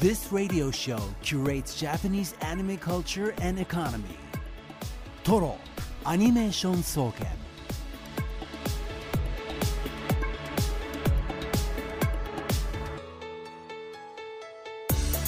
This radio show curates Japanese anime culture and economy. Toro Animation Soken.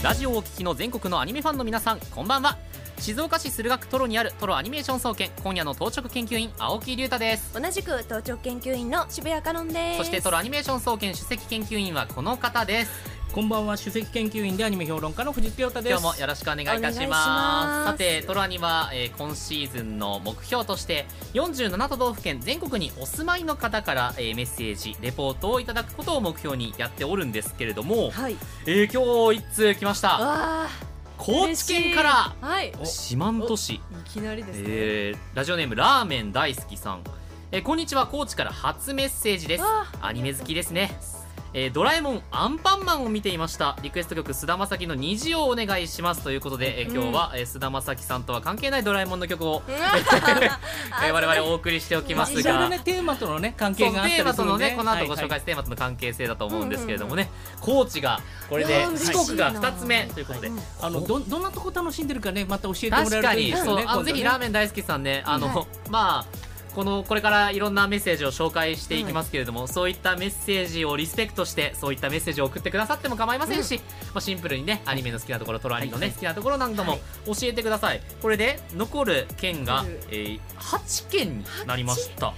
ラジオをお聞きの全国のアニメファンの皆さんこんばんは静岡市駿河区トロにあるトロアニメーション総研今夜の当直研究員青木隆太です同じく当直研究員の渋谷香音ですそしてトロアニメーション総研首席研究員はこの方ですこんばんは首席研究員でアニメ評論家の藤木亮太です。今日もよろしくお願いいたします。さてトロアニは、えー今シーズンの目標として47都道府県全国にお住まいの方から、えーメッセージレポートをいただくことを目標にやっておるんですけれども、はい。えー今日一通来ました。わ高知県からあはい。お四万十市。いきなりですね、えーラジオネームラーメン大好きさん、えーこんにちは高知から初メッセージです。わアニメ好きですね、えードラえもんアンパンマンを見ていました。リクエスト曲菅田将暉の虹をお願いしますということで、えー今日は、えー菅田将暉さんとは関係ないドラえもんの曲を、えー我々お送りしておきますが。ね。テーマとのね関係があったテーマとのねこの後ご紹はい介するテーマとの関係性だと思うんですけれどもね、高知がこれで四国が2つ目ということで、あのどどんなとこ楽しんでるかねまた教えてもらえるといい確かに、そう。あのぜひラーメメン大好きさんねあの、はい。まあこのこれからいろんなメッセージを紹介していきますけれども、そういったメッセージをリスペクトしてそういったメッセージを送ってくださっても構いませんし、まあ、シンプルにねアニメの好きなところトロアニのね、はい。好きなところなんかも教えてください。これで残る県がえー、8県になりました。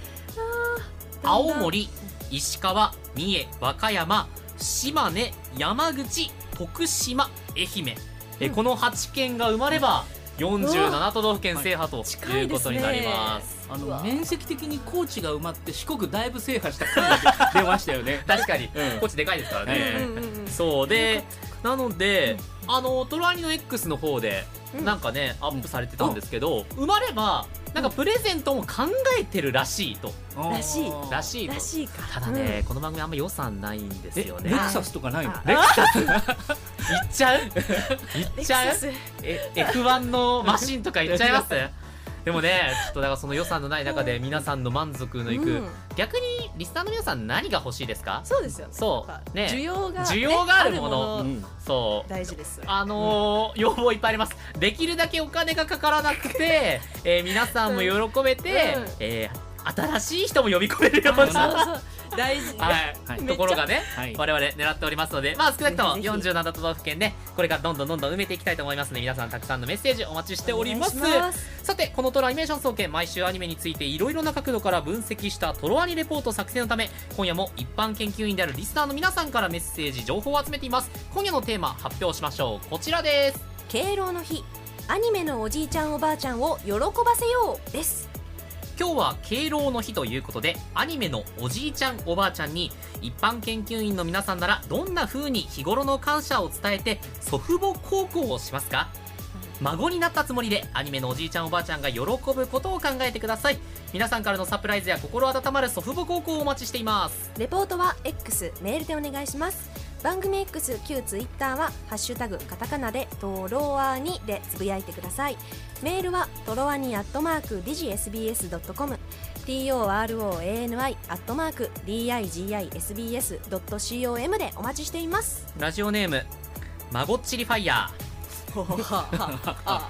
青森石川三重和歌山島根山口徳島愛媛、えこの8県が埋まれば47都道府県制覇と近いうことになります。あの面積的に高知が埋まって四国だいぶ制覇した感が出ましたよね。確かに、うん。こっちでかいですからね。うんうんうんそうで、なので、あのトロアニの X の方で、うん。なんかねアップされてたんですけど、埋まればなんかプレゼントも考えてるらしいと、らしい。らしいと。ら。しいかただね、この番組あんま予算ないんですえよね。レクサスとかないの？あレクサス行っちゃう？行っちゃう？サスえ F1 のマシンとか行っちゃいます？でもねちょっとだからその予算のない中で皆さんの満足のいく、うん。逆にリスナーの皆さん何が欲しいですか？そうですよね。そう。ね。需要が、ね、需要があるもの。うんそう。大事ですあのー要望いっぱいあります。できるだけお金がかからなくて、えー皆さんも喜べて、うん。えー新しい人も呼び込めるような、そう大事、はい。はい。ところがね、はい。我々狙っておりますので、まあ少なくともぜひぜひ。47都道府県で、これからどんどんどんどん埋めていきたいと思いますので、皆さんたくさんのメッセージお待ちしております。さて、このトロアニメーション総研、毎週アニメについていろいろな角度から分析したトロアニレポート作成のため、今夜も一般研究員であるリスナーの皆さんからメッセージ、情報を集めています。今夜のテーマ、発表しましょう。こちらです。敬老の日。アニメのおじいちゃんおばあちゃんを喜ばせようです今日は敬老の日ということでアニメのおじいちゃんおばあちゃんに一般研究員の皆さんならどんな風に日頃の感謝を伝えて祖父母孝行をしますか？孫になったつもりでアニメのおじいちゃんおばあちゃんが喜ぶことを考えてください。皆さんからのサプライズや心温まる祖父母孝行をお待ちしています。レポートは X メールでお願いします。番組 X 旧 Twitter は「ハッシュタグカタカナ」で「トロワニ」でつぶやいてください。メールはトロワニアットマーク digisbs.com torowani アットマーク digisbs.com でお待ちしています。ラジオネームまごっちりファイヤあー。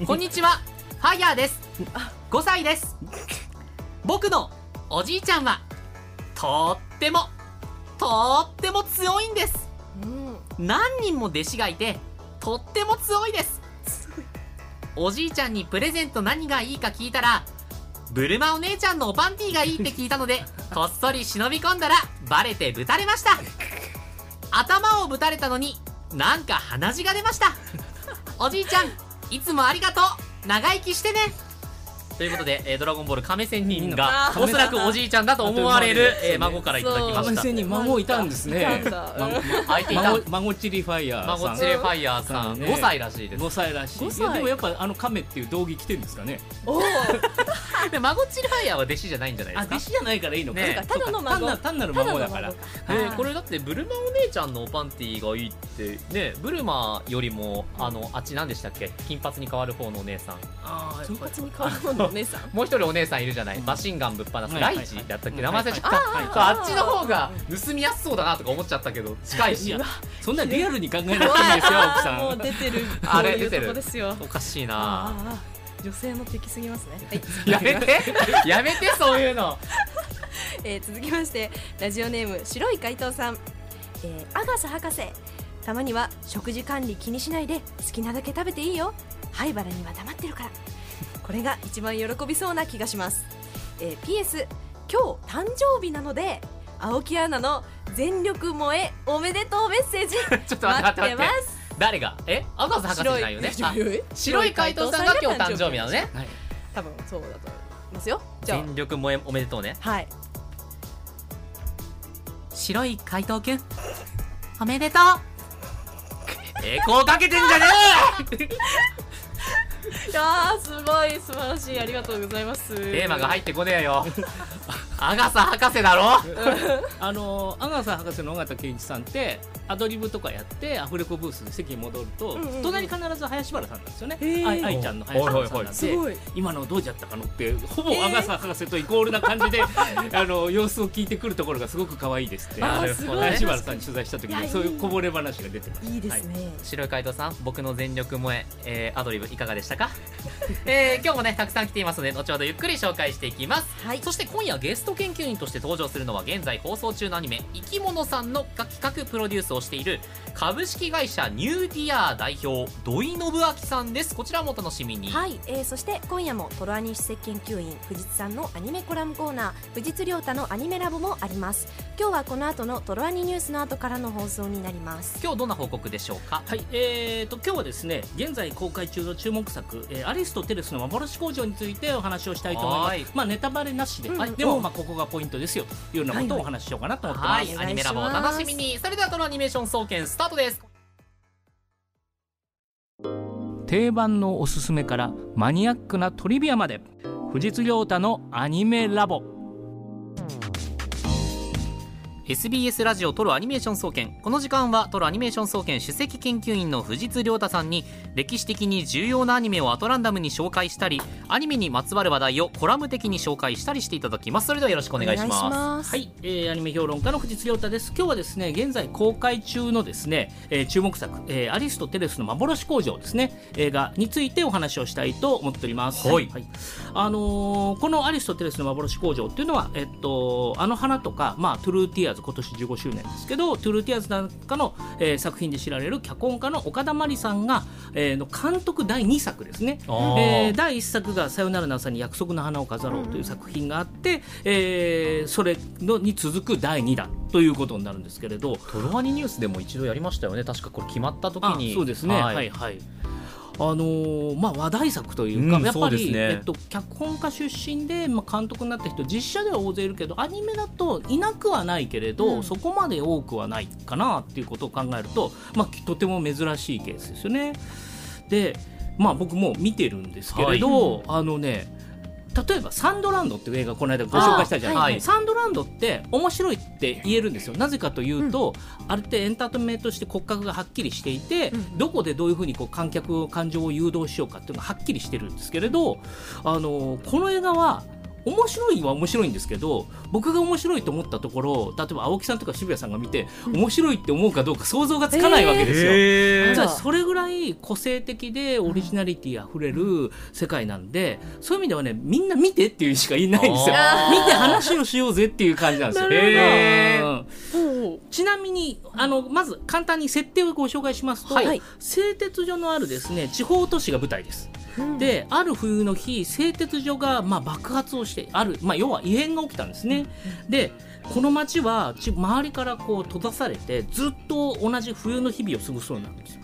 こんにちは。ファイヤーです。5歳です。僕のおじいちゃんはとってもとっても強いんです。うん。何人も弟子がいてとっても強いです。おじいちゃんにプレゼント何がいいか聞いたらブルマお姉ちゃんのおパンティーがいいって聞いたので こっそり忍び込んだらバレてぶたれました。頭をぶたれたのになんか鼻血が出ました。おじいちゃんいつもありがとう。長生きしてねということで、えードラゴンボール亀仙人があおそらくおじいちゃんだと思われる、えー孫からいただきました。亀仙人孫いたんですね。相手いた孫孫チリファイヤーさん。孫チレファイヤーさん、ね。5歳らしいです。5歳らしい。5歳いやでもやっぱあの亀っていう道着着てるんですかね。おおで孫チルハイヤーは弟子じゃないんじゃないであすか？弟子じゃないからいいのか、ねただの孫。単なる単なる孫だから。えーこれだってブルマお姉ちゃんのパンティーがいいってねブルマよりもあのあっち何でしたっけ？金髪に変わる方のお姉さん。金髪に変わるものお姉さん？もう一人お姉さんいるじゃない、うん。マシンガンぶっ放す、はい。ライチだったっけ、名前忘れちゃった、あっちの方が盗みやすそうだなとか思っちゃったけど近いし。そんなリアルに考えなくていいですよ奥さもうん出てる。あれ出てるおかしいあな。あ女性の敵すぎますね、はい。やめて。やめてそういうの。えー続きましてラジオネーム白い怪盗さん、えー、アガサ博士。たまには食事管理気にしないで好きなだけ食べていいよ。灰原には黙ってるから。これが一番喜びそうな気がします、えー PS 今日誕生日なので青木アナの全力萌えおめでとうメッセージ。ちょっと待ってます誰が？え？アガサ博士じゃないよね。あ白い白い怪盗さんが今日誕生日なの。ねはい。多分そうだと思いますよ。全力萌えおめでとうね。あはい。白い怪盗くん。おめでとう。エコーかけてんじゃね いやーすごい素晴らしい。ありがとうございます。えテーマが入ってこねえよ。アガサ博士だろ？あの阿笠博士の尾形健一さんってアドリブとかやってアフレコブースで席に戻ると、うんうんうん。隣必ず林原さんなんですよね。愛愛ちゃんの林原さんなんで、すごい今のどうじゃったかのってほぼ阿笠博士とイコールな感じで、あの様子を聞いてくるところがすごく可愛いですって。林原さんに取材した時にそういうこぼれ話が出てます。いいですね、白い。怪盗さん僕の全力萌ええーアドリブいかがでしたか、えー今日もねたくさん来ていますので後ほどゆっくり紹介していきます。はい。そして今夜ゲスト研究員として登場するのは現在放送中のアニメ「生き物さん」の企画プロデュースをしている株式会社ニューディアー代表土井信明さんです。こちらもお楽しみに。はい、えー、そして今夜もトロアニ史跡研究員藤津さんのアニメコラムコーナー藤津亮太のアニメラボもあります。今日はこの後のトロアニニュースの後からの放送になります。今日どんな報告でしょうか？はい、えー、と今日はですね現在公開中の注目作、えーアリストテレスの幻工場についてお話をしたいと思いまはい。すまあネタバレなしで、うんはいでもまあここがポイントですよというようなことをお話ししようかなと思ってます、はい、アニメラボをお楽しみに。それではトロアニメーション総研スタートです定番のおすすめからマニアックなトリビアまで藤津亮太のアニメラボ SBS ラジオトロアニメーション総研。この時間はトロアニメーション総研首席研究員の藤津亮太さんに歴史的に重要なアニメをアトランダムに紹介したりアニメにまつわる話題をコラム的に紹介したりしていただきます。それではよろしくお願いします。すはい、えーアニメ評論家の藤津亮太です。今日はですね現在公開中のですね、えー注目作、えーアリストテレスの幻工場ですね映画についてお話をしたいと思っております。はい。あのーこのアリスとテレスのまぼろし工場っていうのはえっとあの花とかまあトゥルーティアーズ今年15周年ですけどトゥルーティアーズなんかの、えー作品で知られる脚本家の岡田麿里さんが、えーの監督第2作ですね。えー第1作が「さよならの朝に約束の花を飾ろう」という作品があって、えーそれのに続く第2弾ということになるんですけれど。トロアニニュースでも一度やりましたよね。確かこれ決まった時あにそうですね。ははいいはい、あのーまあ、話題作というか、うんやっぱり、ね。えっと、脚本家出身で、まあ、監督になった人実写では大勢いるけどアニメだといなくはないけれど、うん。そこまで多くはないかなっていうことを考えると、まあ、とても珍しいケースですよね。で、まあ、僕も見てるんですけれど、あのね例えば「サンドランド」っていう映画この間ご紹介したじゃないですか、はい。サンドランドって面白いって言えるんですよ。なぜかというと、あれってエンターテインメントとして骨格がはっきりしていて、うんどこでどういうふうにこう観客感情を誘導しようかっていうのがはっきりしてるんですけれどあのこの映画は面白いは面白いんですけど僕が面白いと思ったところ例えば青木さんとか渋谷さんが見て、面白いって思うかどうか想像がつかないわけですよ。へじゃあそれぐらい個性的でオリジナリティあふれる世界なんで、そういう意味ではねみんな見てっていうしか言いないんですよ。あ見て話をしようぜっていう感じなんですよ。ちなみにあのまず簡単に設定をご紹介しますと、はい。製鉄所のあるですね地方都市が舞台です。である冬の日製鉄所がまあ爆発をしてある、まあ、要は異変が起きたんですね。でこの町はち周りからこう閉ざされてずっと同じ冬の日々を過ごすようになるんですよ。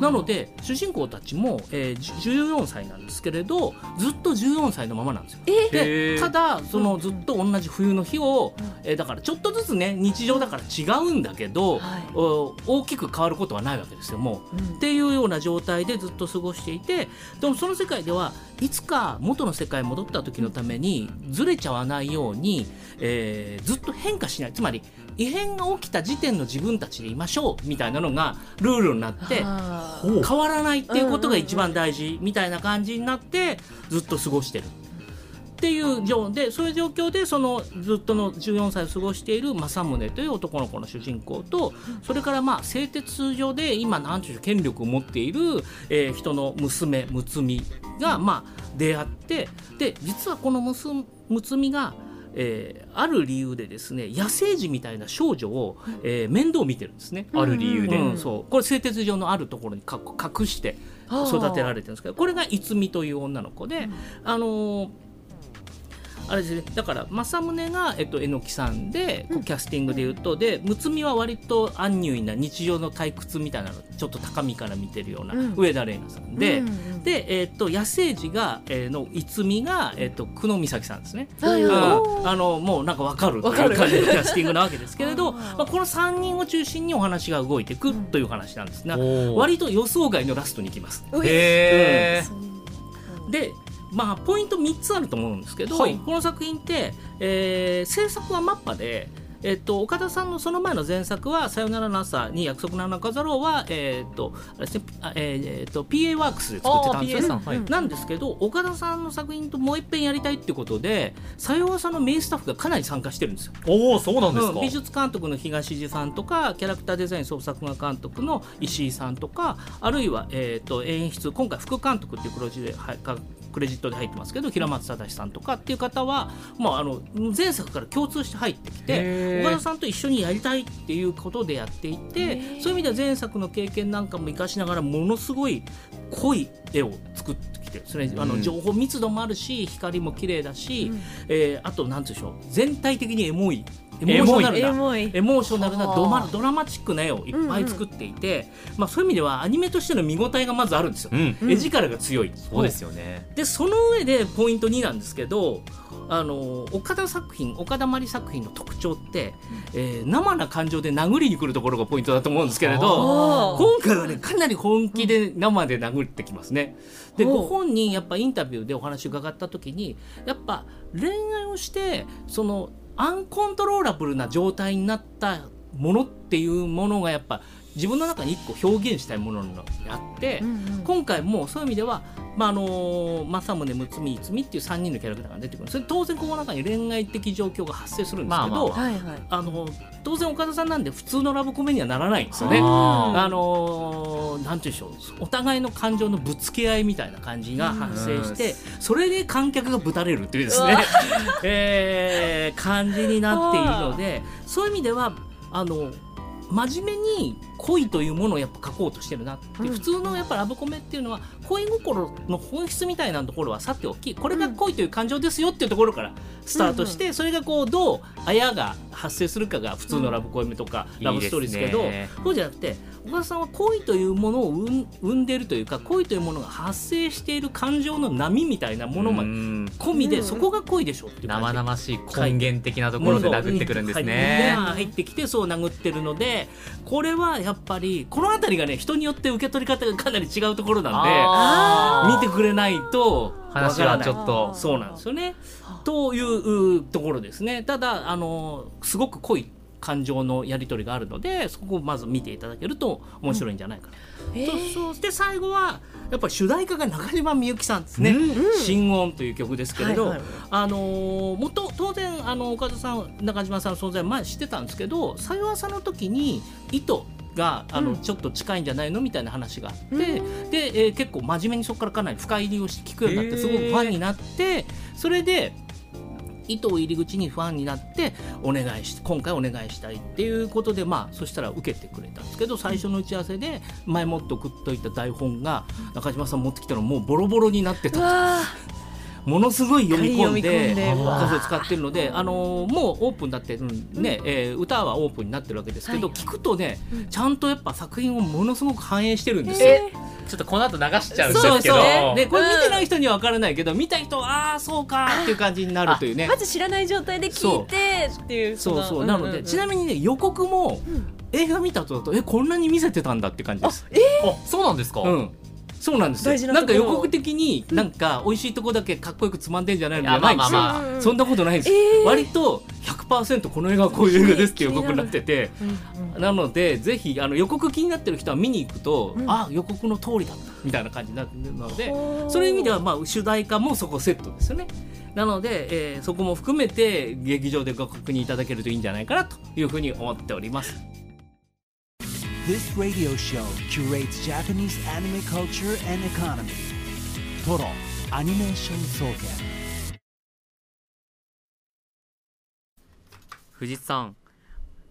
なので主人公たちも、えー、14歳なんですけれどずっと14歳のままなんですよ。えでただそのずっと同じ冬の日を、えーだからちょっとずつね日常だから違うんだけど、はい。お大きく変わることはないわけですよもう。うん。っていうような状態でずっと過ごしていてでもその世界ではいつか元の世界に戻った時のためにずれちゃわないように、えーずっと変化しない。つまり異変が起きた時点の自分たちでいましょうみたいなのがルールになって変わらないっていうことが一番大事みたいな感じになってずっと過ごしてる。っていう状でそういう状況でそのずっとの14歳を過ごしている政宗という男の子の主人公とそれからまあ製鉄所で今何ていう権力を持っている、えー人の娘睦美がまあ出会ってで実はこの睦睦美がえーある理由でですね野生児みたいな少女を、えー面倒を見てるんですね。ある理由で、うん、そう。これ製鉄所のあるところにか隠して育てられてるんですけどこれが逸美という女の子で、あのーあれですね。だから政宗が、えっと、榎木さんで、こうキャスティングでいうとで睦美は割とアンニュイな日常の退屈みたいなのちょっと高みから見てるような、うん。上田玲奈さんで、うんうんで、えっと野生児が、えーの逸美が、えっと久野美咲さんですね。はいうん。あのもうなんかわかるとわかる。いう感じのキャスティングなわけですけれど まあ、この3人を中心にお話が動いていくという話なんですが、割と予想外のラストに行きます。ういへーでまあポイント3つあると思うんですけど、はいこの作品って、えー制作はマッパで。えっと、岡田さんのその前の前作は「さよならの朝に約束の花飾ろうは」えっとあれですねあえーえーと PA ワークスで作ってたんですよなんですけど岡田さんの作品ともう一遍やりたいってことでさよわさのメインスタッフがかなり参加してるんですよ。おおそうなんですか、うん美術監督の東地さんとかキャラクターデザイン創作画監督の石井さんとかあるいは、えー、と演出今回副監督っていうクロジではいかクレジットで入ってますけど平松正さんとかっていう方は、まあ、あの前作から共通して入ってきて岡田さんと一緒にやりたいっていうことでやっていてそういう意味では前作の経験なんかも生かしながらものすごい濃い絵を作ってきてそれあうん。の情報密度もあるし光も綺麗だし、えーあとなんていうんでしょう全体的にエモいエモーショナルなエモい。エモーショナルなドマはあ。ドラマチックな絵をいっぱい作っていて、まあ、そういう意味ではアニメとしての見応えがまずあるんですよ、うん。絵力が強い。そうですよね。でその上でポイント2なんですけどあの岡田作品岡田真理作品の特徴って、えー生な感情で殴りに来るところがポイントだと思うんですけれど今回はねかなり本気で生で殴ってきますね。でご本人やっぱインタビューでお話伺った時にやっぱ恋愛をしてそのアンコントローラブルな状態になったものっていうものがやっぱ自分の中に一個表現したいものがあって、うんうん。今回もそういう意味では、まああの政宗睦美逸美っていう3人のキャラクターが出てくる。それ当然この中に恋愛的状況が発生するんですけど、まあの当然岡田さんなんで普通のラブコメにはならないんですよね。ああのーなんていうんでしょうお互いの感情のぶつけ合いみたいな感じが発生して、それで観客がぶたれるっていうですね、えー感じになっているのでそういう意味ではあの真面目に恋というものをやっぱ書こうとしてるなって、うん。普通のやっぱラブコメっていうのは恋心の本質みたいなところはさておきこれが恋という感情ですよっていうところからスタートして、それがこうどうあやが発生するかが普通のラブコメとか、うん。ラブストーリーですけどね。そうじゃなくて岡田さんは恋というものを生んでいるというか恋というものが発生している感情の波みたいなものまでうん。込みで、うん。そこが恋でしょっていう生々しい根源的なところで殴ってくるんですね。はい。入ってきてそう殴ってるのでこれはやっぱりこの辺りがね人によって受け取り方がかなり違うところなんで見てくれないとわ話はちょっと。そうなんですよね。といううところですね。ただあのすごく濃い感情のやり取りがあるのでそこをまず見ていただけると面白いんじゃないかな。えーとそして最後はやっぱり主題歌が中島みゆきさんですね「心音」という曲ですけれど、はいはい。あのーもと当然あの岡田さん中島さんの存在前知ってたんですけどさよわさの時に糸があの、うん。ちょっと近いんじゃないのみたいな話があって、うで、えー結構真面目にそこからかなり深入りをして聞くようになってすごくファンになってそれで糸を入り口にファンになってお願いし今回お願いしたいっていうことでまあそしたら受けてくれたんですけど最初の打ち合わせで前もって送っといた台本が中島さん持ってきたのもうボロボロになってたうわものすごい読み込んで読み込んでうわ数を使ってるので、あのーもうオープンだって、うんねえー歌はオープンになってるわけですけど、はい。聞くとね、ちゃんとやっぱ作品をものすごく反映してるんですよ。えちょっとこの後流しちゃうんですけど。そうそうでこれ見てない人には分からないけど、見た人はああそうかっていう感じになるというね。まず知らない状態で聞いてっていうそうそう。なので、ちなみにね予告も、映画見た後だとえこんなに見せてたんだって感じです。あそうなんですか、うんそうなんですよ。ななんか予告的になんか美味しいとこだけかっこよくつまんでんじゃないの？じゃないんですよ、いやまあそんなことないんです、えー。割と100%この映画はこういう映画ですっていう予告になってて。なのでぜひあの予告気になってる人は見に行くと、うん。あ予告の通りだったみたいな感じになってるのでそういう意味ではまあ主題歌もそこセットですよね。なので、えーそこも含めて劇場でご確認いただけるといいんじゃないかなというふうに思っております This radio show curates Japanese anime culture and economy. Toro Animation Soken. 藤津さん、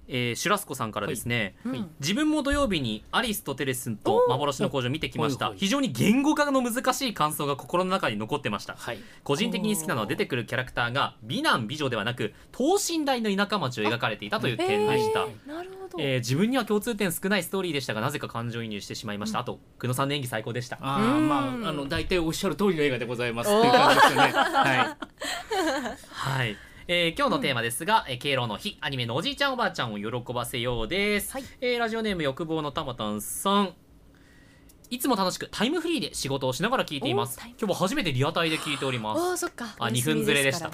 えー、シュラスコさんからですね、うん。自分も土曜日にアリスとテレスと幻の工場を見てきました。おはいはい。非常に言語化の難しい感想が心の中に残ってました。はい。個人的に好きなのは出てくるキャラクターが美男美女ではなく等身大の田舎町を描かれていたという点でした、えーなるほど、えー自分には共通点少ないストーリーでしたがなぜか感情移入してしまいました、あと久野さんの演技最高でした。あまああの大体おっしゃる通りの映画でございますっていう感じですよね。はい。はい、えー今日のテーマですが、えー敬老の日アニメのおじいちゃんおばあちゃんを喜ばせようです、はい。えーラジオネーム欲望のたまたんさん。いつも楽しくタイムフリーで仕事をしながら聞いています。今日も初めてリアタイで聞いております。おーそっか。あ2分ずれでした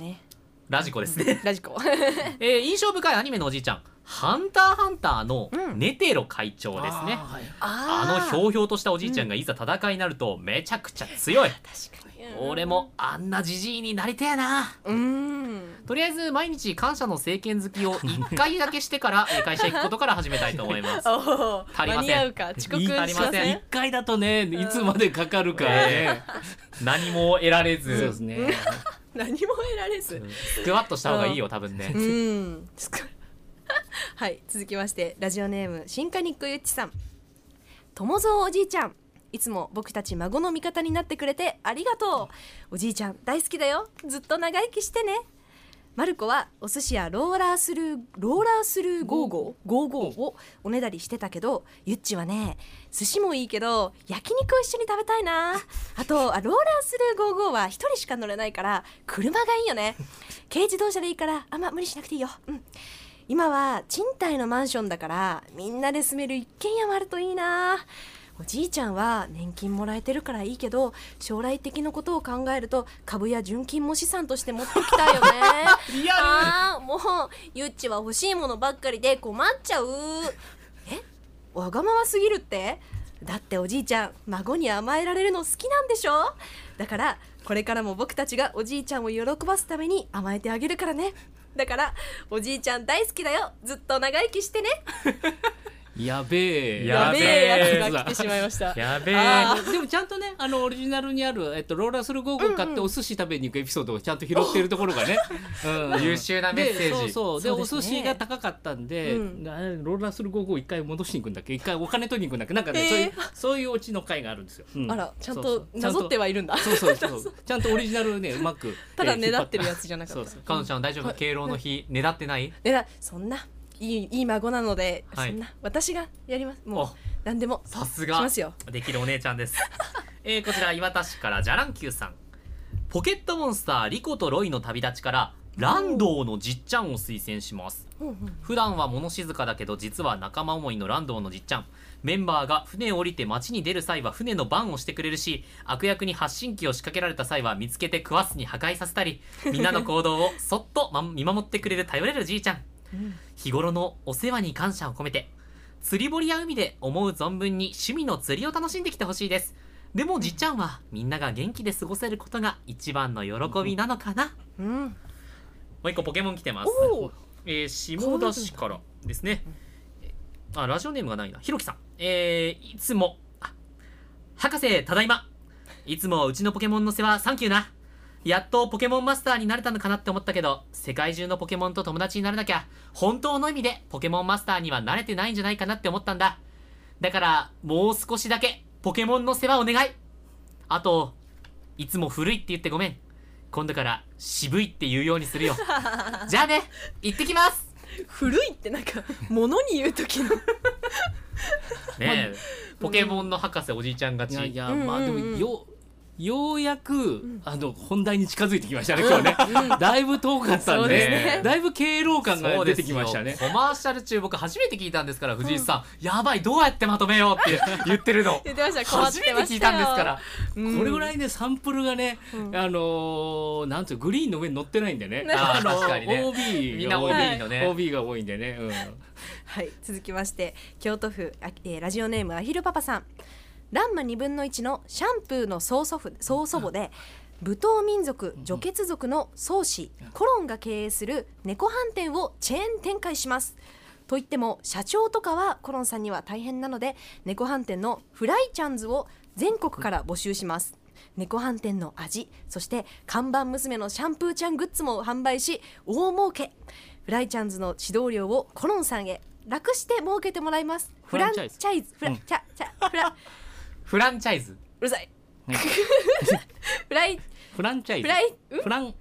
ラジコですね、ラジコ。えー印象深いアニメのおじいちゃんハンターハンターのうん。ネテロ会長ですね、あーはい。あのひょうひょうとしたおじいちゃんがいざ戦いになるとめちゃくちゃ強い、確かに。俺もあんなじじいになりてえな。うーん。とりあえず毎日感謝の政権好きを1回だけしてから えー会社行くことから始めたいと思います。足りません。間に合うか。遅刻しま足りません。せん一回だとねいつまでかかるかね、何も得られそうでずすね 何も得られず。スクワットした方がいいよ多分ね。うん。はい続きましてラジオネーム新カニックゆっちさん。友蔵おじいちゃんいつも僕たち孫の味方になってくれてありがとう。おじいちゃん大好きだよ。ずっと長生きしてね。マルコはお寿司やローラースルーローラースルーゴーゴーゴーゴーをおねだりしてたけどゆっちはね寿司もいいけど焼肉を一緒に食べたいな。あとあローラースルーゴーゴーは一人しか乗れないから車がいいよね。軽自動車でいいからあんま無理しなくていいよ。うん。今は賃貸のマンションだからみんなで住める一軒家もあるといいな。おじいちゃんは年金もらえてるからいいけど将来的なことを考えると株や純金も資産として持ってきたいよね。リアル。あーもうゆっちは欲しいものばっかりで困っちゃう。えわがまますぎるって？だっておじいちゃん孫に甘えられるの好きなんでしょ？だからこれからも僕たちがおじいちゃんを喜ばすために甘えてあげるからね。だからおじいちゃん大好きだよ。ずっと長生きしてね。やべえ。やべえ。やつが来てしまいました。やべえ。あでもちゃんとねあのオリジナルにある、えっと、ローラースルーゴーゴー買ってお寿司食べに行くエピソードをちゃんと拾っているところがね、うん。優秀なメッセージ。でそうそう。でお寿司が高かったんで、うん。ローラースルーゴーゴー一回戻しに行くんだっけ？一回お金取りに行くんだっけ？なんかね、えー。そういうそういうオチの回があるんですよ、うん。あらちゃんとなぞってはいるんだ。そうそうそうちゃんとオリジナルをねうまくただえーねだってるやつじゃなかった。そうそう。彼女ちゃん大丈夫？敬老の日ねだってない？でだそんないいいい孫なので、はい。そんな私がやります。もうお何でもさすが。しますよ。できるお姉ちゃんです、えーこちら岩田市からじゃらんきゅうさん。ポケットモンスターリコとロイの旅立ちからランドーのじっちゃんを推薦します。うん。うん普段は物静かだけど実は仲間思いのランドーのじっちゃん。メンバーが船を降りて街に出る際は船の番をしてくれるし悪役に発信機を仕掛けられた際は見つけて食わすに破壊させたりみんなの行動をそっとま見守ってくれる頼れるじいちゃん日頃のお世話に感謝を込めて釣り堀や海で思う存分に趣味の釣りを楽しんできてほしいですでもじっちゃんはみんなが元気で過ごせることが一番の喜びなのかな、うんもう一個ポケモン来てますえー、下田市からですね。あ、ラジオネームがないな。ひろきさん。えー、いつも、あ博士、ただいま。いつもうちのポケモンの世話、サンキューな。やっとポケモンマスターになれたのかなって思ったけど、世界中のポケモンと友達になれなきゃ、本当の意味でポケモンマスターにはなれてないんじゃないかなって思ったんだ。だから、もう少しだけ、ポケモンの世話お願い。あと、いつも古いって言ってごめん。今度から渋いって言うようにするよ じゃあね行ってきます古いってなんか物に言う時のねえポケモンの博士おじいちゃん勝ちいやまあでもよようやく、あの本題に近づいてきましたね今日ね、だいぶ遠かったんでね。だいぶ敬老感が出てきましたね。コマーシャル中僕初めて聞いたんですから藤井さん、やばいどうやってまとめようって言ってるの。言ってました初めて聞いたんですから。うん。これぐらいねサンプルがね、うん。あのーなんていうグリーンの上に乗ってないんでね。ね。あーの確かにね。OB みんなが多い。OB のね。OB が多いんでね、うん。はい続きまして京都府、あえーラジオネームアヒルパパさんランマ2分の1のシャンプーの曽祖父曽祖母で舞踏民族除血族の宗師コロンが経営する猫飯店をチェーン展開します。と言っても社長とかはコロンさんには大変なので猫飯店のフライチャンズを全国から募集します。猫飯店の味そして看板娘のシャンプーちゃんグッズも販売し大儲け。フライチャンズの指導料をコロンさんへ楽して儲けてもらいます。フランチャイズ。フランチャイズ。フラ、フランチャイズ。うるさい。ね フライ。フランチャイズ。フライ？んフラン。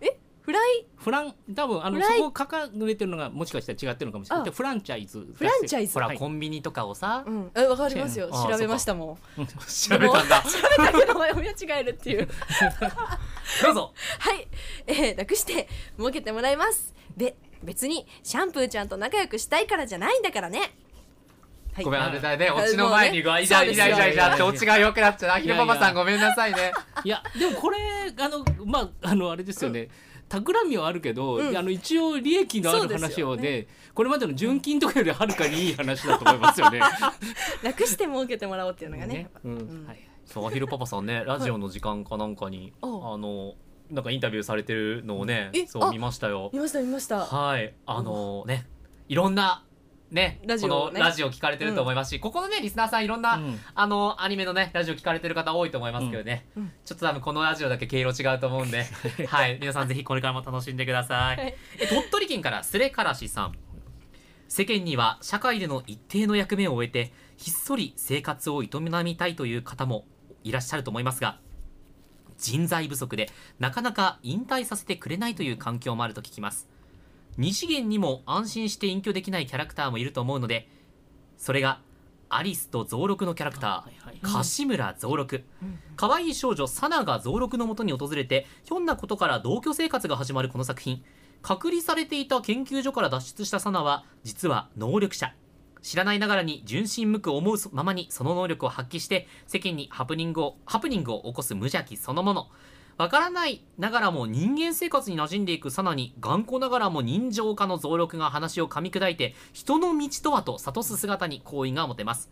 え？フライ？フラン？多分あのフライ？そこ書かれてるのがもしかしたら違ってるのかもしれない。あ。フランチャイズ。フランチャイズ。ほら、はい。コンビニとかをさ。うん。えわかりますよ。あ調べましたもん。調べたんだ調べたけど読み間違えるっていう。どうぞ。はい、えー、楽して儲けてもらいます。で別にシャンプーちゃんと仲良くしたいからじゃないんだからねはい。ごめんあれだね。あオチの前にね。いじゃいじゃいじゃいじゃってオチが良くなっちゃう。アヒルパパさんごめんなさいね。いやでもこれあのまああのあれですよね、企みはあるけど、うん。あの一応利益のある話をでこれまでの純金とかよりはるかにいい話だと思いますよね。楽して儲けてもらおうっていうのがね。ねうん。ん。はい。そうアヒルパパさんねラジオの時間かなんかに、おあ。のなんかインタビューされてるのをねそう見ましたよ。見ました見ました。はい。あのねいろんなねラジオをね。このラジオ聞かれてると思いますし、ここのねリスナーさんいろんな、うん。あのアニメのねラジオ聞かれてる方多いと思いますけどね、うん。うんちょっと多分このラジオだけ毛色違うと思うんで。はい。皆さんぜひこれからも楽しんでください、はい。え鳥取県からスレカラシさん。世間には社会での一定の役目を終えてひっそり生活を営みたいという方もいらっしゃると思いますが人材不足でなかなか引退させてくれないという環境もあると聞きます二次元にも安心して隠居できないキャラクターもいると思うのでそれがアリスと増六のキャラクター、柏村増六可愛い少女サナが増六のもとに訪れてひょんなことから同居生活が始まるこの作品。隔離されていた研究所から脱出したサナは実は能力者。知らないながらに純真無垢思うままにその能力を発揮して世間にハプニングをハプニングを起こす無邪気そのものわからないながらも人間生活に馴染んでいくサナに頑固ながらも人情家の増六が話を噛み砕いて人の道とはと諭す姿に好意が持てます。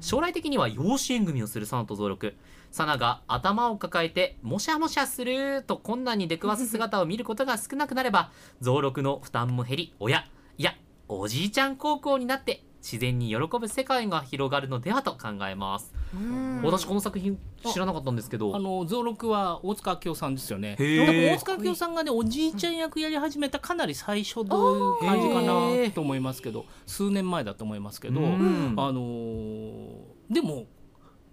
将来的には養子縁組をするサナと増六サナが頭を抱えてもしゃもしゃすると困難に出くわす姿を見ることが少なくなれば増六の負担も減り親いやおじいちゃん高校になって自然に喜ぶ世界が広がるのではと考えます、うん。私この作品知らなかったんですけど。あの増六は大塚明夫さんですよね。大塚明夫さんがねおじいちゃん役やり始めたかなり最初の感じかなと思いますけど数年前だと思いますけど、うん。あのーでも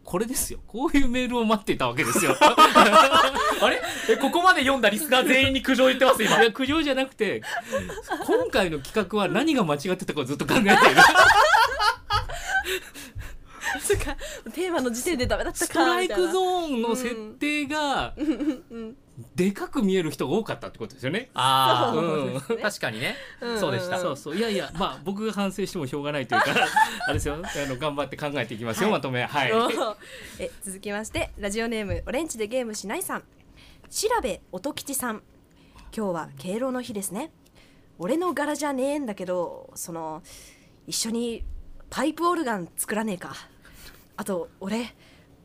これですよ。こういうメールを待っていたわけですよ。あれ？えここまで読んだリスナー全員に苦情言ってます今。いや苦情じゃなくて今回の企画は何が間違ってたかをずっと考えている。そっか。テーマの時点でダメだったストライクゾーンの設定がでかく見える人が多かったってことですよね。ああ、うん。確かにね、うん。そうでした、そうそう。いやいやまあ僕が反省してもしょうがないというか あれですよ。あの頑張って考えていきますよ、まとめ。はい。え続きましてラジオネームオレンジでゲームしないさん。調べ音吉さん。今日は敬老の日ですね。俺の柄じゃねえんだけどその一緒にパイプオルガン作らねえか。あと俺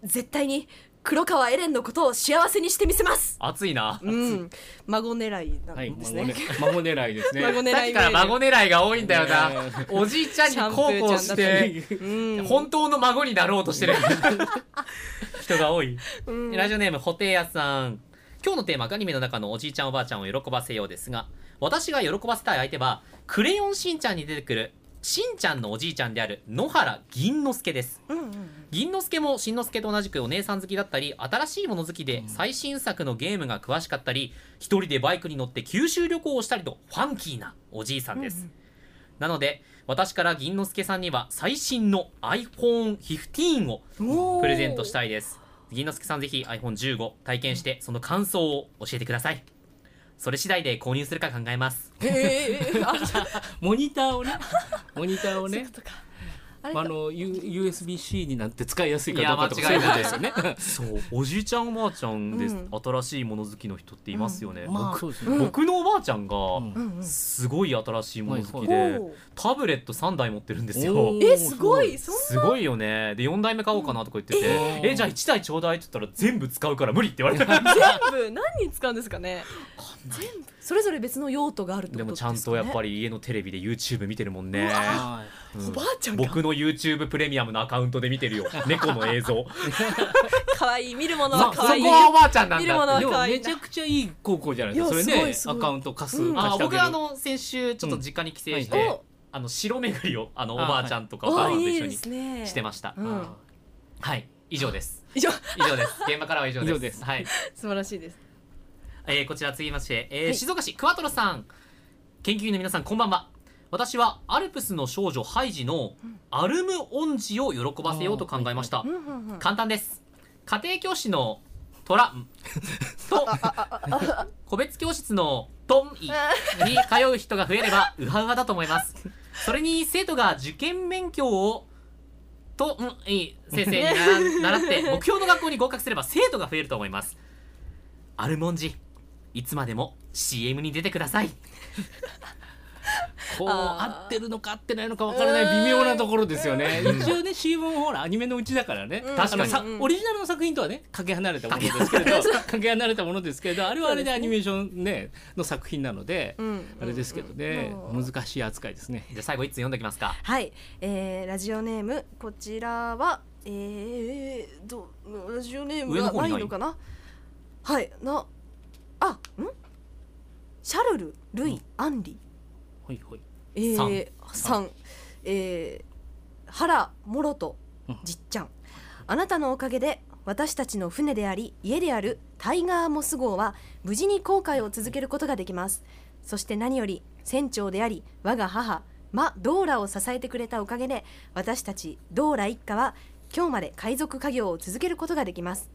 絶対に黒川エレンのことを幸せにしてみせます。熱いな、うん。孫狙いなはい、んです孫,、ね。ね、孫狙いですね。孫狙いさっきから孫狙いが多いんだよな、ねおじいちゃんに孝行してうん。本当の孫になろうとしてる人が多い、うん。ラジオネームホテイヤさん。今日のテーマアニメの中のおじいちゃんおばあちゃんを喜ばせようですが私が喜ばせたい相手はクレヨンしんちゃんに出てくるしんちゃんのおじいちゃんである野原銀之助です。うんうん銀之助も新之助と同じくお姉さん好きだったり新しいもの好きで最新作のゲームが詳しかったり一人でバイクに乗って九州旅行をしたりとファンキーなおじいさんです、なので私から銀之助さんには最新の iPhone15 をプレゼントしたいです。銀之助さんぜひ iPhone15 体験してその感想を教えてください。それ次第で購入するか考えます。へえ あモニターをね。モニターをねあの U- USB-C になって使いやすいかどうかとかそういうことですよね。そう。おじいちゃんおばあちゃんです、うん。新しいもの好きの人っていますよね、僕まあそうですね、うん。僕のおばあちゃんがすごい新しいもの好きおで、ータブレット3台持ってるんですよ。えすごい。そんすごいよね。で4台目買おうかなとか言ってて、うんえじゃあ1台ちょうだいって言ったら全部使うから無理って言われた。全部？何に使うんですかね？全部。それぞれ別の用途があるってことでもちゃんですかねとやっぱり家のテレビで YouTube 見てるもんねおばあちゃんが僕の YouTube プレミアムのアカウントで見てるよ。猫の映像。可愛い。見るものそは可愛い。そこはおばあちゃんなん見るものだは可愛いめちゃくちゃいい高校じゃないですか。それねすごいすごい。アカウント貸す、うん。あ貸してあの先週ちょっと実家に帰省して、うん。おあの城巡りをあのおあばあちゃんとかお母あい。いでさんと一緒にしてました、うん。はい。以上です。以上。以上です。現場からは以上です。以上です。はい。素晴らしいです。えーこちら続きまして、えーはい。静岡市クワトロさん。研究員の皆さんこんばんは私はアルプスの少女ハイジのアルム恩師を喜ばせようと考えました、簡単です。家庭教師のトラン と個別教室のトンイに通う人が増えればウハウハだと思います。それに生徒が受験勉強をと、うん、いい先生にな習って目標の学校に合格すれば生徒が増えると思います。アルモンジいつまでも CM に出てくださいこう合ってるのか合ってないのかわからない微妙なところですよね。一応ね CM もほらアニメのうちだからね、うん。確かにあのさオリジナルの作品とはねかけ離れたものですけれどかけ離れたものですけれどあれはあれでアニメーションねの作品なので、うん。あれですけどね、うん。難しい扱いですね。じゃあ最後一通読んでおきますか？はい、えー、ラジオネームこちらはえー、どラジオネームがないのかな？はい。なあん？シャルルルイ、アンリほいほい。えー、さん。えー、原モロトうん。じっちゃん。あなたのおかげで私たちの船であり家であるタイガーモス号は無事に航海を続けることができます。そして何より船長であり我が母マ・ドーラを支えてくれたおかげで私たちドーラ一家は今日まで海賊家業を続けることができます。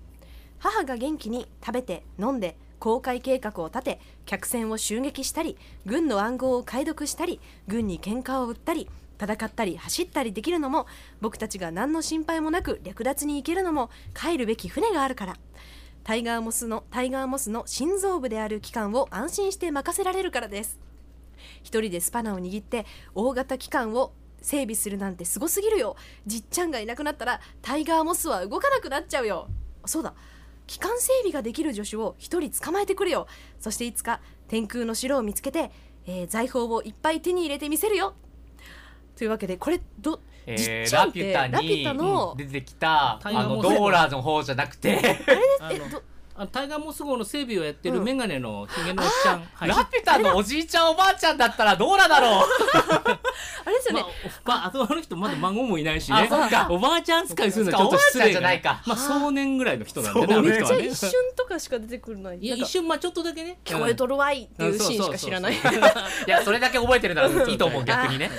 母が元気に食べて飲んで航海計画を立て客船を襲撃したり軍の暗号を解読したり軍に喧嘩を売ったり戦ったり走ったりできるのも僕たちが何の心配もなく略奪に行けるのも帰るべき船があるから。タイガーモスのタイガーモスの心臓部である機関を安心して任せられるからです。一人でスパナを握って大型機関を整備するなんてすごすぎるよ。じっちゃんがいなくなったらタイガーモスは動かなくなっちゃうよ。そうだ。機関整備ができる助手を一人捕まえてくれよ。そしていつか天空の城を見つけて、えー財宝をいっぱい手に入れてみせるよ。というわけでこれどえじっーちゃんってラピュタラピュタのに出てきた、タイガーモスあのドーラーの方じゃなくて。あのえどあタイガーモス号の整備をやってるうん。メガネのヒゲのおっちゃん、はいラピュタのおじいちゃんおばあちゃんだったらドーラだろうまあ、まあ、あとあの人まだ孫もいないしね。あそうか。おばあちゃん使いするのはちょっと失礼おばあちゃんじゃないか。まあ壮年ぐらいの人なんでねあそうの人はね。めっちゃ一瞬とかしか出てくるのに。いや一瞬まあちょっとだけね。聞こえとるわいっていうシーンしか知らない。いやそれだけ覚えてるならいいと思う逆にね。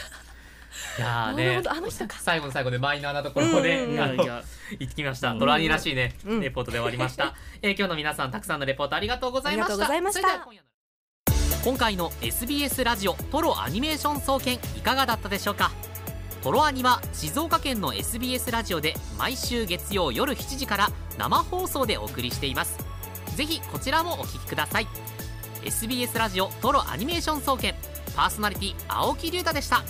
いやーね。最後の最後でマイナーなところで、うんうんうん。あのいやいや行ってきました、うん。トラニーらしいね、うん。レポートで終わりました、えー今日の皆さんたくさんのレポートありがとうございました今回の SBS ラジオトロアニメーション総研いかがだったでしょうか？トロアニは静岡県の SBS ラジオで毎週月曜夜7時から生放送でお送りしています。ぜひこちらもお聴きください。SBS ラジオトロアニメーション総研。パーソナリティ青木龍太でした。